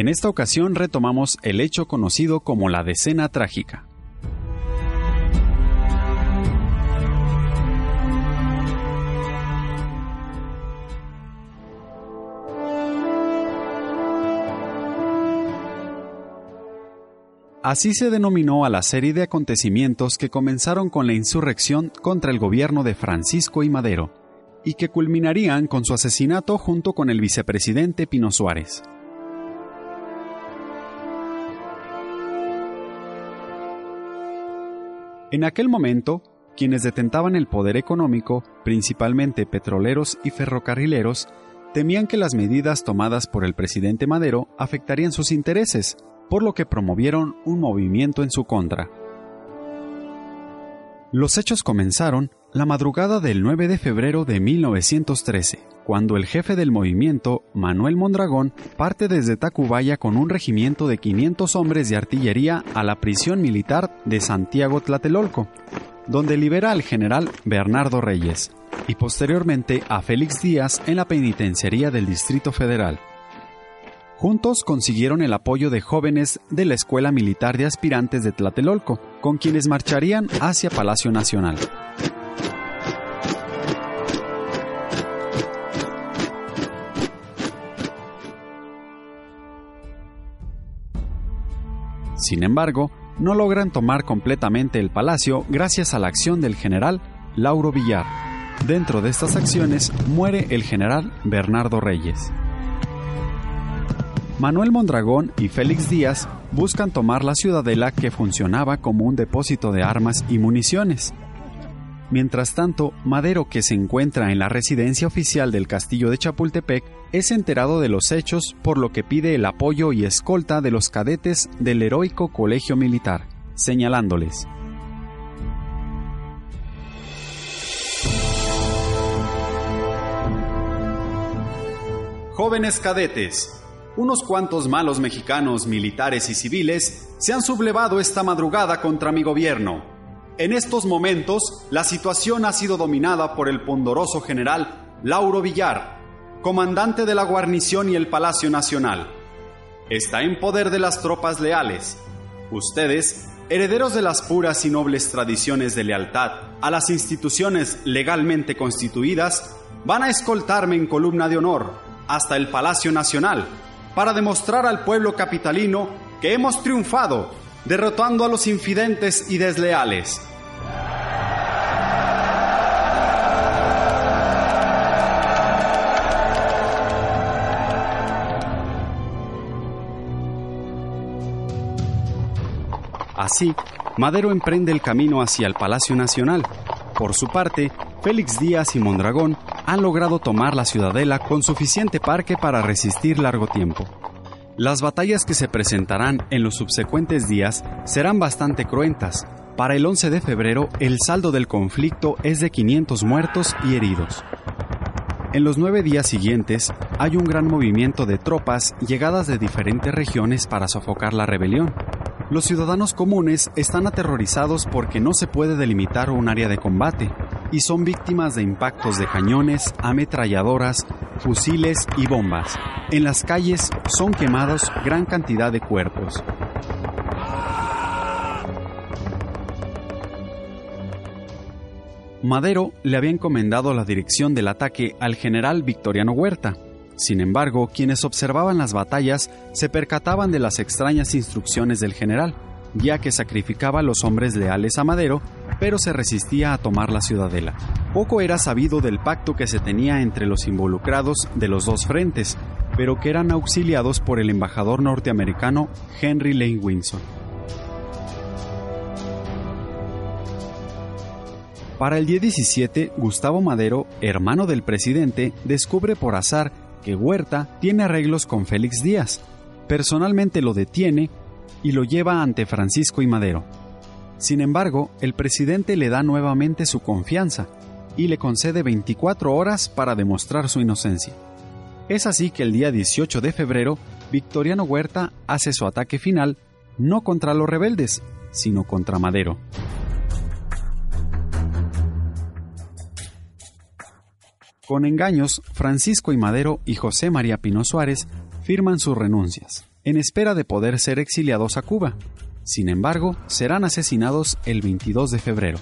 En esta ocasión retomamos el hecho conocido como la decena trágica. Así se denominó a la serie de acontecimientos que comenzaron con la insurrección contra el gobierno de Francisco y Madero, y que culminarían con su asesinato junto con el vicepresidente Pino Suárez. En aquel momento, quienes detentaban el poder económico, principalmente petroleros y ferrocarrileros, temían que las medidas tomadas por el presidente Madero afectarían sus intereses, por lo que promovieron un movimiento en su contra. Los hechos comenzaron la madrugada del 9 de febrero de 1913, cuando el jefe del movimiento, Manuel Mondragón, parte desde Tacubaya con un regimiento de 500 hombres de artillería a la prisión militar de Santiago Tlatelolco, donde libera al general Bernardo Reyes, y posteriormente a Félix Díaz en la penitenciaría del Distrito Federal. Juntos consiguieron el apoyo de jóvenes de la Escuela Militar de Aspirantes de Tlatelolco, con quienes marcharían hacia Palacio Nacional. Sin embargo, no logran tomar completamente el palacio gracias a la acción del general Lauro Villar. Dentro de estas acciones muere el general Bernardo Reyes. Manuel Mondragón y Félix Díaz buscan tomar la ciudadela que funcionaba como un depósito de armas y municiones. Mientras tanto, Madero, que se encuentra en la residencia oficial del castillo de Chapultepec, es enterado de los hechos, por lo que pide el apoyo y escolta de los cadetes del heroico colegio militar, señalándoles. Jóvenes cadetes, unos cuantos malos mexicanos militares y civiles se han sublevado esta madrugada contra mi gobierno. En estos momentos, la situación ha sido dominada por el pondoroso general Lauro Villar, comandante de la guarnición y el Palacio Nacional. Está en poder de las tropas leales. Ustedes, herederos de las puras y nobles tradiciones de lealtad a las instituciones legalmente constituidas, van a escoltarme en columna de honor hasta el Palacio Nacional para demostrar al pueblo capitalino que hemos triunfado, derrotando a los infidentes y desleales. Así, Madero emprende el camino hacia el Palacio Nacional. Por su parte, Félix Díaz y Mondragón han logrado tomar la ciudadela con suficiente parque para resistir largo tiempo. Las batallas que se presentarán en los subsecuentes días serán bastante cruentas. Para el 11 de febrero, el saldo del conflicto es de 500 muertos y heridos. En los nueve días siguientes, hay un gran movimiento de tropas llegadas de diferentes regiones para sofocar la rebelión. Los ciudadanos comunes están aterrorizados porque no se puede delimitar un área de combate y son víctimas de impactos de cañones, ametralladoras, fusiles y bombas. En las calles son quemados gran cantidad de cuerpos. Madero le había encomendado la dirección del ataque al general Victoriano Huerta, sin embargo, quienes observaban las batallas se percataban de las extrañas instrucciones del general, ya que sacrificaba a los hombres leales a Madero, pero se resistía a tomar la ciudadela. Poco era sabido del pacto que se tenía entre los involucrados de los dos frentes, pero que eran auxiliados por el embajador norteamericano Henry Lane Winson. Para el día 17, Gustavo Madero, hermano del presidente, descubre por azar que Huerta tiene arreglos con Félix Díaz. Personalmente lo detiene y lo lleva ante Francisco y Madero. Sin embargo, el presidente le da nuevamente su confianza y le concede 24 horas para demostrar su inocencia. Es así que el día 18 de febrero, Victoriano Huerta hace su ataque final no contra los rebeldes, sino contra Madero. Con engaños, Francisco y Madero y José María Pino Suárez firman sus renuncias. en espera de poder ser exiliados a Cuba. Sin embargo, serán asesinados el 22 de febrero.